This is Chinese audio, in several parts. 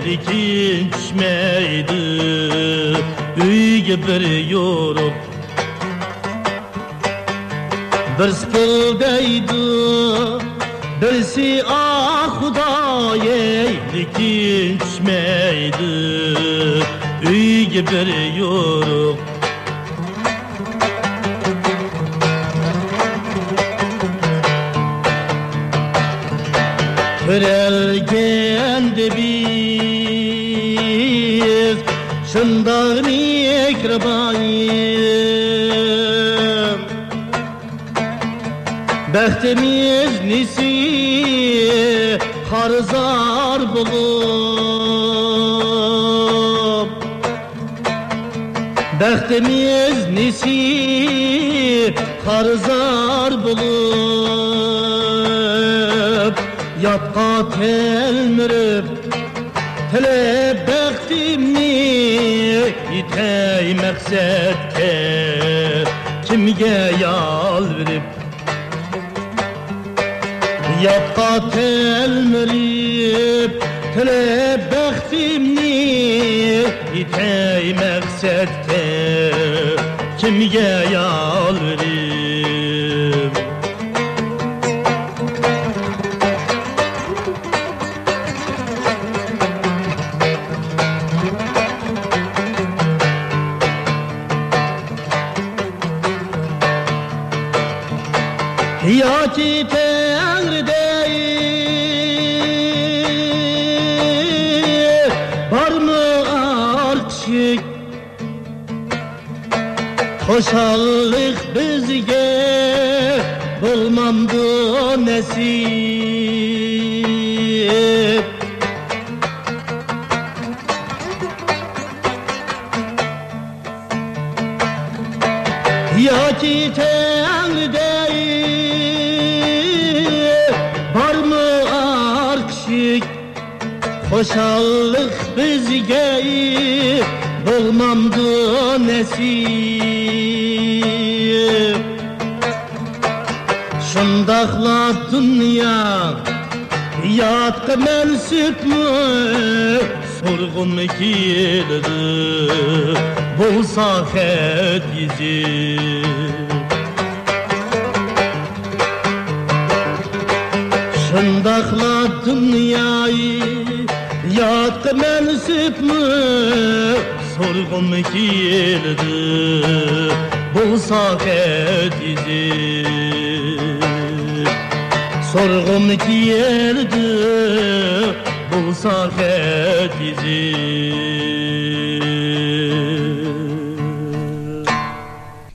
etlik içmeydi Üyge bir yorup Bir spildeydi Birisi ah, ahuda eylik içmeydi Üyge bir yorup Kırelge سندانی اکربایی بختمیز نیسی خارزار بولub Bəxtimiz nisi xarzar bulub. Yatqa telmirib Tele bəxtimni ey məqsədkə kimgə yalvarıb Yapqa telmirib tele bəxtimni itey məqsədkə kimgə yalvarıb Hoşallık bizge bulmamdı nesip. Ya ki Tengri'de var mı arşık Hoşallık bizge bulmamdı nesip saklattın ya. Yatkı men sütmü Sorgun mu kilidi Bulsa xet izi. Şındaklattın yayı Yatkı men sütmü Sorgun mu kilidi Bulsa xet izi.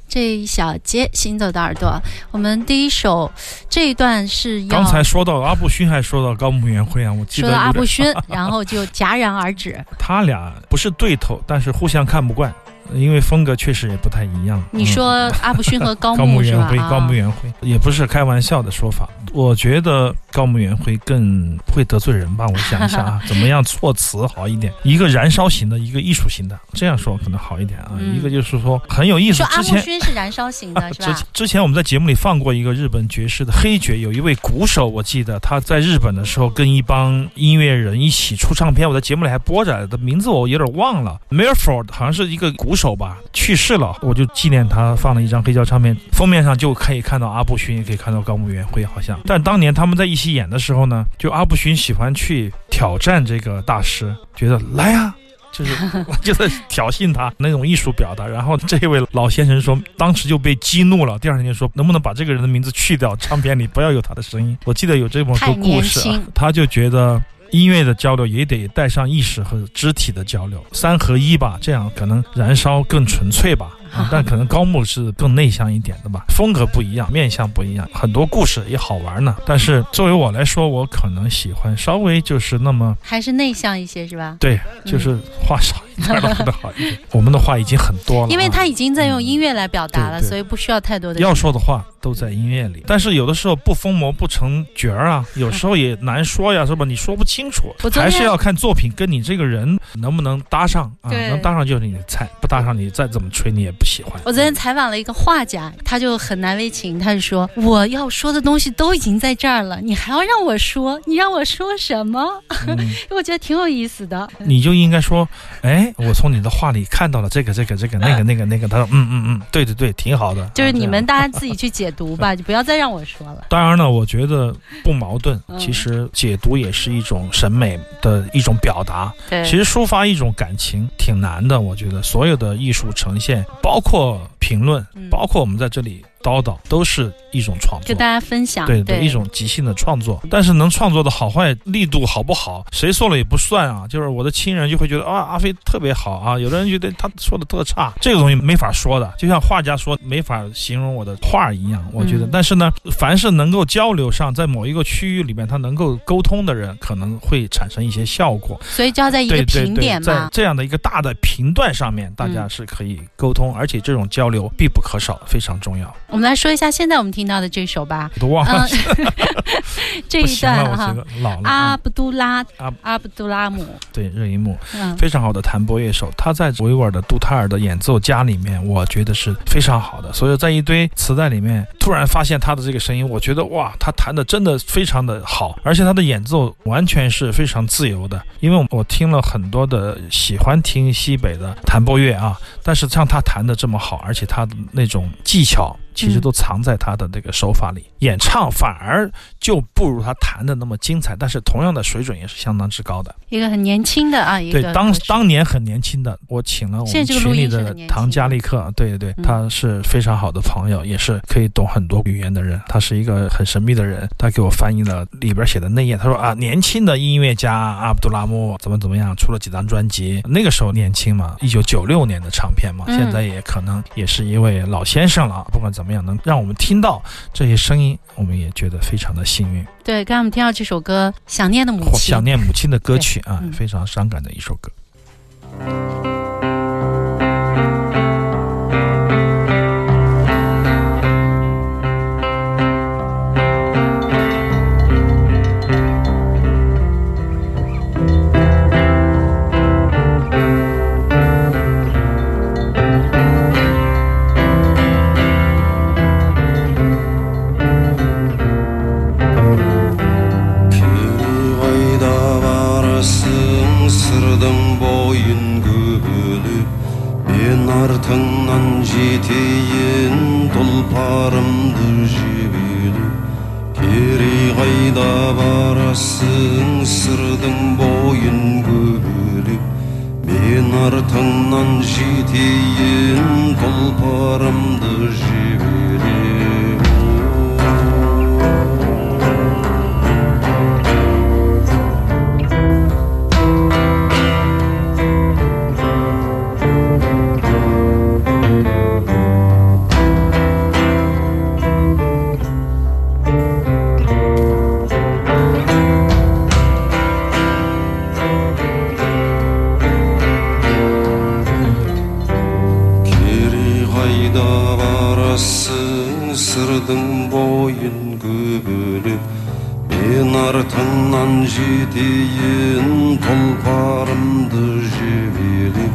这一小节行走的耳朵，我们第一首这一段是要刚才说到阿布勋，还说到高木元辉啊，我记说到阿布勋，然后就戛然而止。他俩不是对头，但是互相看不惯，因为风格确实也不太一样。你说 阿布勋和高木元辉，啊高木元辉也不是开玩笑的说法。我觉得高木元辉更不会得罪人吧？我想一下啊，怎么样措辞好一点？一个燃烧型的，一个艺术型的，这样说可能好一点啊。嗯一个就是说很有意思说，阿之前。布勋是燃烧型的，是之吧？之前我们在节目里放过一个日本爵士的黑爵，有一位鼓手，我记得他在日本的时候跟一帮音乐人一起出唱片，我在节目里还播着，的名字我有点忘了 m i r f o r d 好像是一个鼓手吧，去世了，我就纪念他，放了一张黑胶唱片，封面上就可以看到阿布勋，也可以看到高木元辉，好像。但当年他们在一起演的时候呢，就阿布勋喜欢去挑战这个大师，觉得来啊。就是就在挑衅他那种艺术表达，然后这位老先生说，当时就被激怒了，第二天就说能不能把这个人的名字去掉，唱片里不要有他的声音。我记得有这么个故事、啊，他就觉得。音乐的交流也得带上意识和肢体的交流，三合一吧，这样可能燃烧更纯粹吧。但可能高木是更内向一点的吧，风格不一样，面相不一样，很多故事也好玩呢。但是作为我来说，我可能喜欢稍微就是那么还是内向一些是吧？对，就是话少一点好一点。我们的话已经很多了啊，因为他已经在用音乐来表达了，对对所以不需要太多的要说的话都在音乐里，但是有的时候不疯魔不成角儿啊，有时候也难说呀，是吧？你说不清楚还是要看作品跟你这个人能不能搭上啊，能搭上就是你的菜，不搭上你再怎么吹你也不喜欢。我昨天采访了一个画家，他就很难为情，他就说我要说的东西都已经在这儿了，你还要让我说，你让我说什么？嗯 我觉得挺有意思的。你就应该说，哎，我从你的画里看到了这个这个这个那个 那个那个。他说，嗯嗯嗯，对对对，挺好的。就是你们大家自己去解读吧，就不要再让我说了。当然了，我觉得不矛盾。嗯其实解读也是一种审美的一种表达。对，其实抒发一种感情挺难的，我觉得所有的艺术呈现，包括评论，嗯包括我们在这里叨叨，都是一种创作给。大家分享。对对，一种即兴的创作，但是能创作的好坏力度好不好，谁说了也不算啊。就是我的亲人就会觉得啊，阿飞特别好啊，有的人觉得他说的特差，这个东西没法说的。就像画家说没法形容我的画一样，我觉得。嗯但是呢，凡是能够交流上，在某一个区域里面他能够沟通的人，可能会产生一些效果。所以就要在一个对对对，平点在嘛。这样的一个大的频段上面，大家嗯是可以沟通，而且这种交流必不可少，非常重要。我们来说一下现在我们听到的这首吧。我都忘了，嗯，这一段哈阿啊。卜杜拉阿阿卜杜拉姆，对，热依木嗯，非常好的弹拨乐手，他在维吾尔的杜塔尔的演奏家里面，我觉得是非常好的。所以在一堆磁带里面，突然发现他的这个声音，我觉得哇，他弹的真的非常的好，而且他的演奏完全是非常自由的。因为我听了很多的喜欢听西北的弹拨乐啊，但是像他弹的这么好，而且他的那种技巧。其实都藏在他的这个手法里，演唱反而就不如他弹的那么精彩，但是同样的水准也是相当之高的。一个很年轻的啊，一个对，当当年很年轻的，我请了我们群里的唐佳丽克，对对对，嗯他是非常好的朋友，也是可以懂很多语言的人。他是一个很神秘的人，他给我翻译了里边写的内页。他说啊，年轻的音乐家阿卜杜拉木怎么怎么样，出了几张专辑。那个时候年轻嘛，一九九六年的唱片嘛，嗯现在也可能也是一位老先生了。不管怎么样，能让我们听到这些声音，我们也觉得非常的幸运。对，刚刚我们听到这首歌《想念的母亲想》，念母亲的歌曲啊嗯，非常伤感的一首歌。Артыңнан жетейін тұлпарымды жібілеп артыңнан жетейін тұлпарымды жебелеп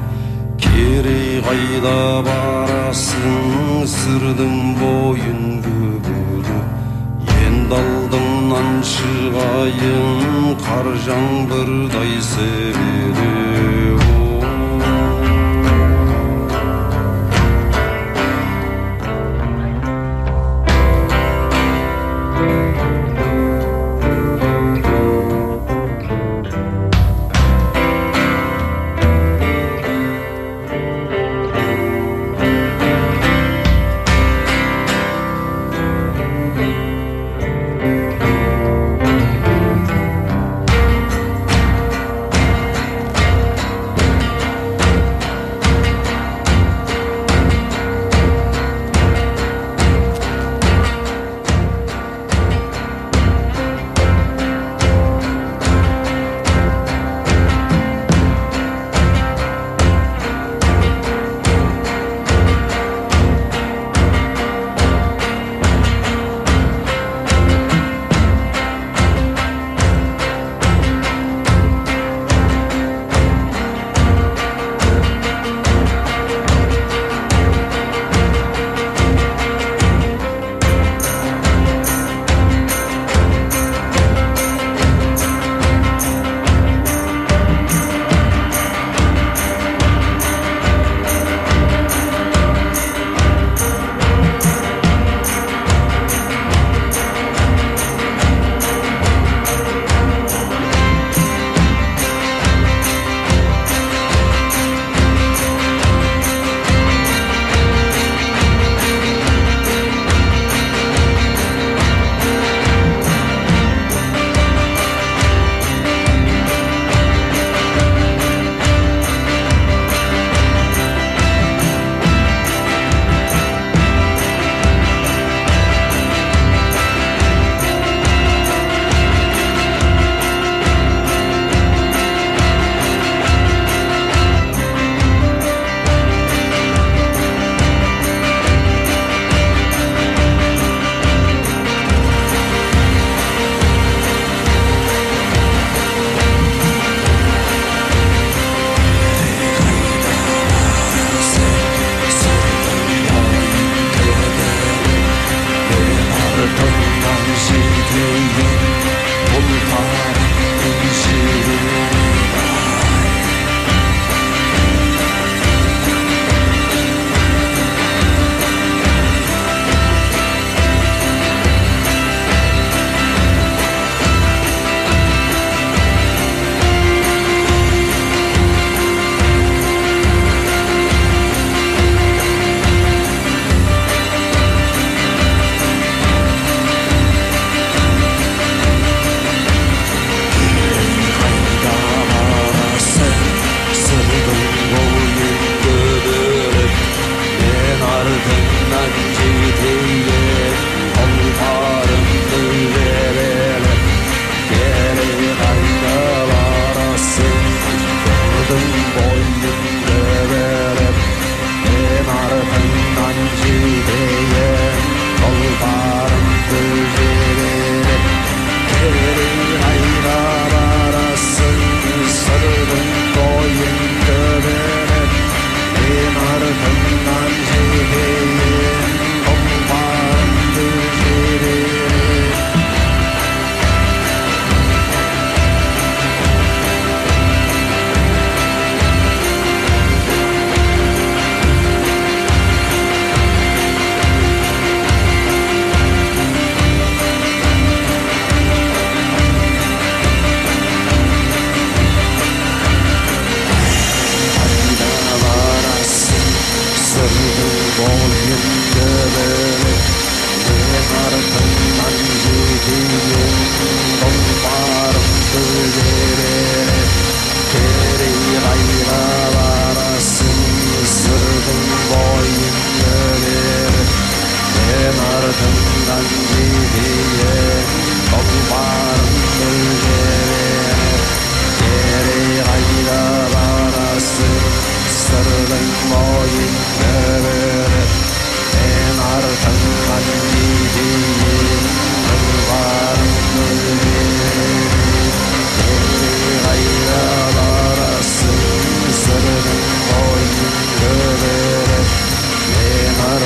Кері қайда барасың сырдың бойын көбелеп Енді алдыңнан шығайын қар жаңбырдай себелеп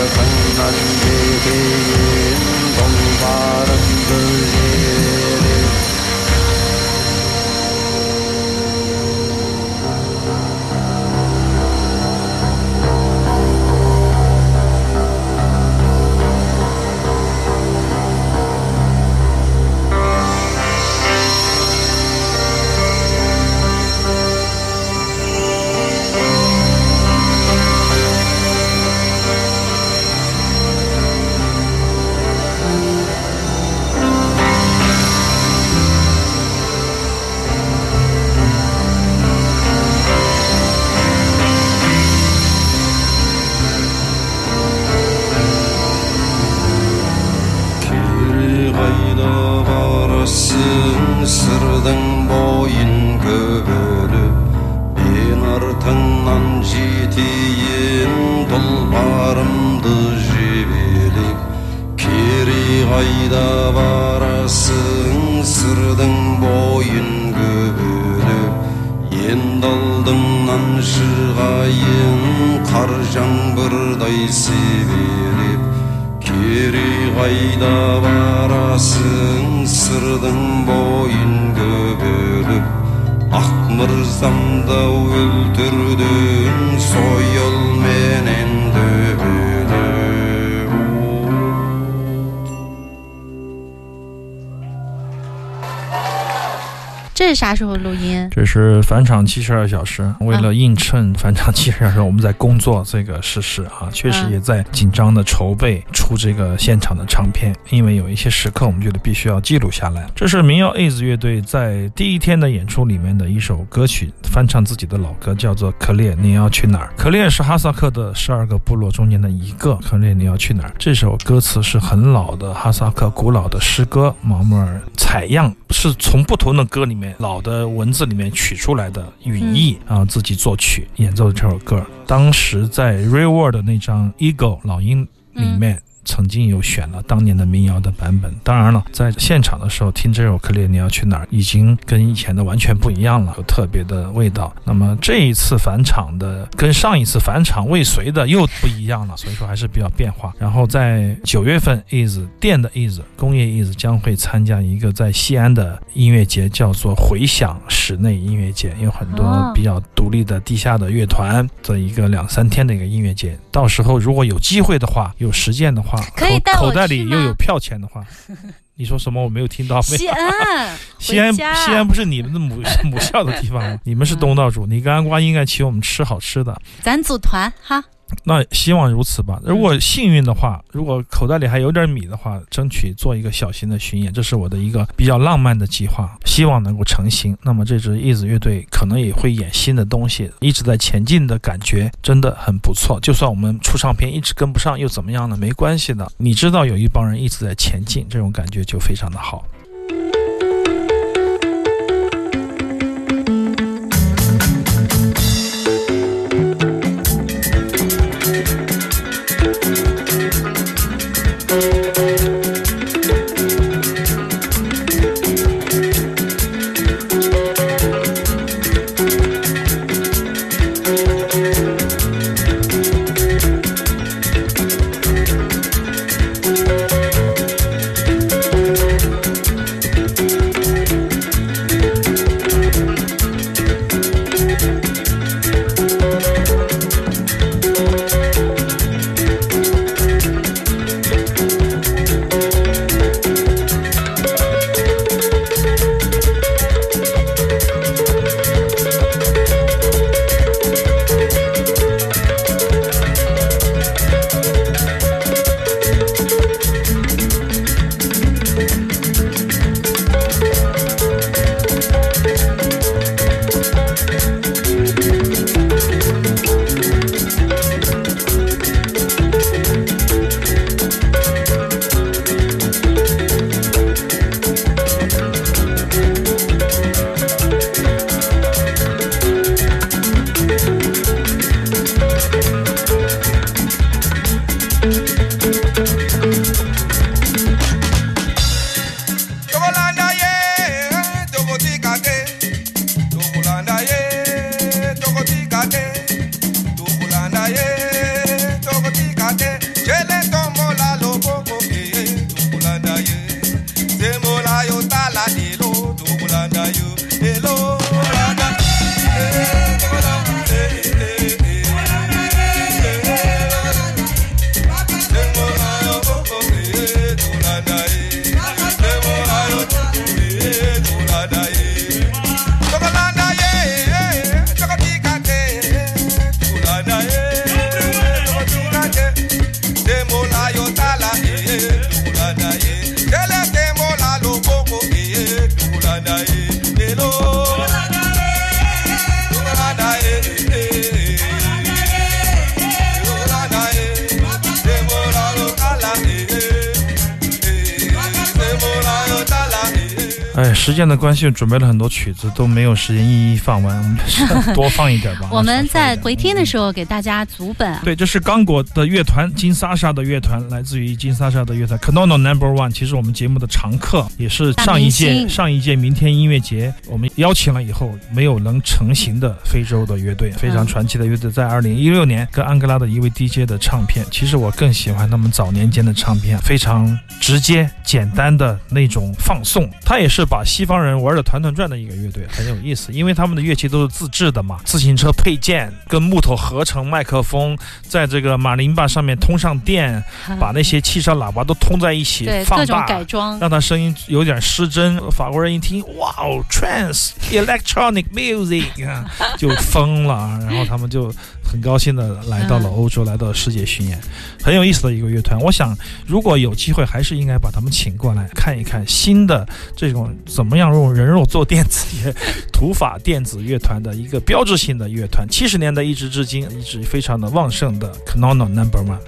सङ्गन्धे देयेन्दं पारं दुर्ये। тұлпарымды жебелеп керей қайда барасың сырдың бойын көбелеп енді алдыңнан шығайын қар жаңбырдай себелеп керей қайда барасың сырдың бойын көбелеп Mırzamda öldürdün soyul menen 是啥时候录音？这是返场七十二小时，为了映衬返场七十二小时，我们在工作这个事实啊，确实也在紧张的筹备出这个现场的唱片，因为有一些时刻我们觉得必须要记录下来。这是民谣 AIDS 乐队在第一天的演出里面的一首歌曲，翻唱自己的老歌，叫做《可列你要去哪儿》。可列是哈萨克的十二个部落中间的一个，可列你要去哪儿？这首歌词是很老的哈萨克古老的诗歌，毛木尔采样是从不同的歌里面老的文字里面取出来的语义，然后自己作曲演奏这首歌。当时在 Real World 那张 Eagle 老鹰里面。曾经有选了当年的民谣的版本，当然了，在现场的时候听这首《克列你要去哪儿》，已经跟以前的完全不一样了，有特别的味道。那么这一次返场的跟上一次返场未遂的又不一样了，所以说还是比较变化。然后在九月份，is 电的 is 工业 is 将会参加一个在西安的音乐节，叫做回响室内音乐节，有很多比较独立的地下的乐团的一个两三天的一个音乐节。到时候如果有机会的话，有时间的话。可以带我口口袋里又有票钱的话，你说什么？我没有听到。西安，西安西安不是你们的母 母校的地方吗？你们是东道主，你跟安瓜应该请我们吃好吃的。咱组团哈。那希望如此吧。如果幸运的话，如果口袋里还有点米的话，争取做一个小型的巡演，这是我的一个比较浪漫的计划，希望能够成型。那么这支叶子乐队可能也会演新的东西，一直在前进的感觉真的很不错。就算我们出唱片一直跟不上，又怎么样呢？没关系的，你知道有一帮人一直在前进，这种感觉就非常的好。哎，时间的关系，准备了很多曲子，都没有时间一一放完，我们多放一点吧。我们在回听的时候给大家组本啊。对，这是刚果的乐团，金莎莎的乐团，来自于金莎莎的乐团 Kanono Number One，其实我们节目的常客，也是上一届上一届明天音乐节我们邀请了以后没有能成型的非洲的乐队，非常嗯传奇的乐队，在二零一六年跟安哥拉的一位 DJ 的唱片，其实我更喜欢他们早年间的唱片，非常直接简单的那种放送。他也是把西方人玩的团团转的一个乐队，很有意思，因为他们的乐器都是自制的嘛，自行车配件跟木头合成麦克风，在这个马林巴上面通上电，把那些汽车喇叭都通在一起放大，改装，让它声音有点失真。法国人一听，哇哦，trance electronic music，啊就疯了。然后他们就很高兴的来到了欧洲，来到世界巡演，很有意思的一个乐团。我想，如果有机会，还是应该把他们请过来看一看新的这种怎么样用人肉做电子乐、土法电子乐团的一个标志性的乐团。七十年代一直至今一直非常的旺盛的 Kanono Number One。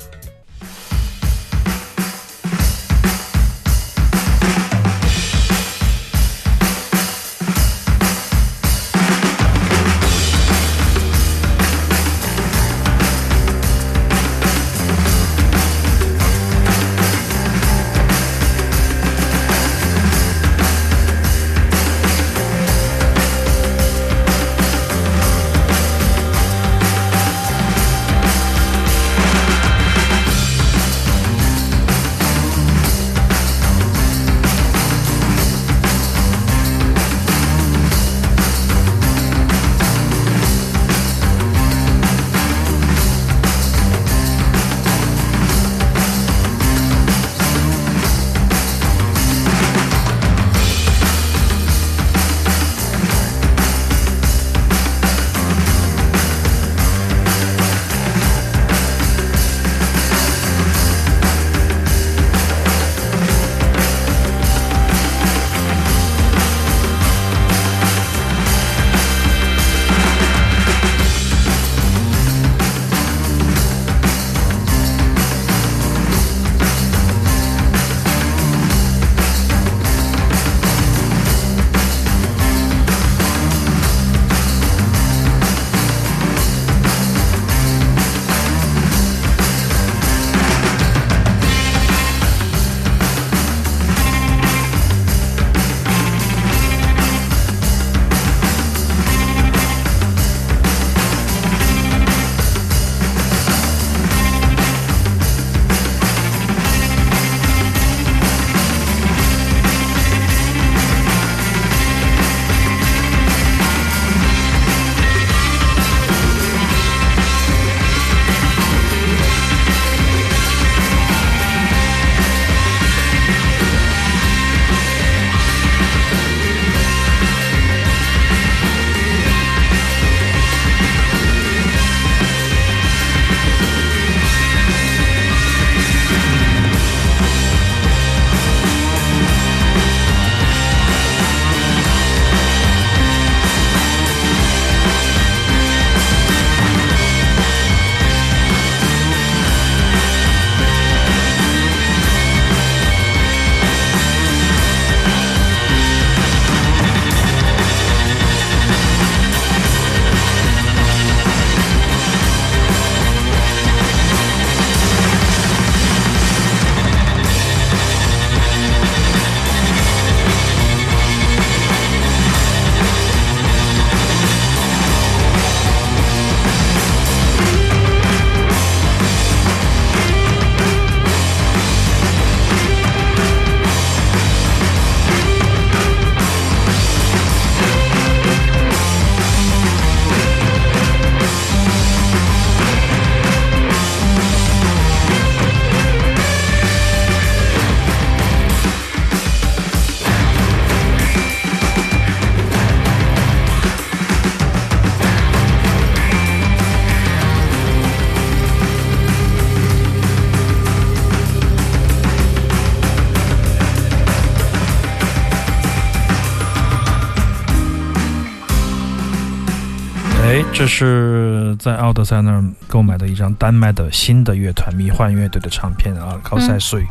这是在奥德赛那儿购买的一张丹麦的新的乐团迷幻乐队的唱片啊，高塞水、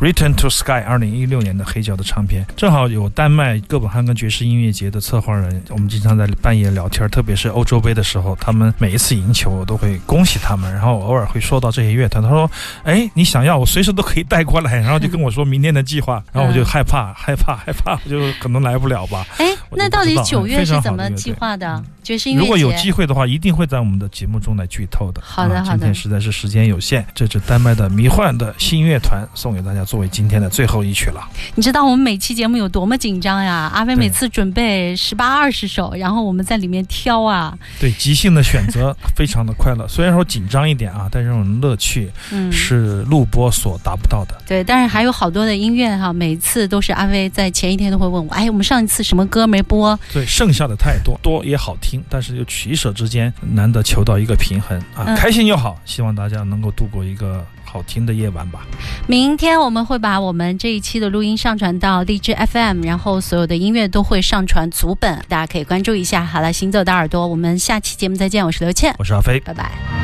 Return to Sky 二零一六年的黑胶的唱片，正好有丹麦哥本哈根爵士音乐节的策划人，我们经常在半夜聊天，特别是欧洲杯的时候，他们每一次赢球我都会恭喜他们，然后偶尔会说到这些乐团，他说：“哎，你想要我随时都可以带过来。”然后就跟我说明天的计划，然后我就害怕害怕害怕，我就可能来不了吧。哎，那到底九月是怎么计划的？爵士音乐节如果有机会的话，一定会在我们的节目中来剧透的。啊、好的好的今天实在是时间有限，这支丹麦的迷幻的新乐团送给大家，作为今天的最后一曲了。你知道我们每期节目有多么紧张呀？阿飞每次准备十八二十首，然后我们在里面挑啊，对，即兴的选择非常的快乐，虽然说紧张一点啊，但这种乐趣嗯，是录播所达不到的。对，但是还有好多的音乐哈，每次都是阿飞在前一天都会问我，哎，我们上一次什么歌没播？对，剩下的太多，多也好听，但是又取舍之间难得求到一个平衡啊，嗯开心就好。希望大家能够度过一个好听的夜晚吧。明天我们会把我们这一期的录音上传到荔枝 FM，然后所有的音乐都会上传足本，大家可以关注一下。好了，行走的耳朵，我们下期节目再见，我是刘倩，我是阿飞。拜拜。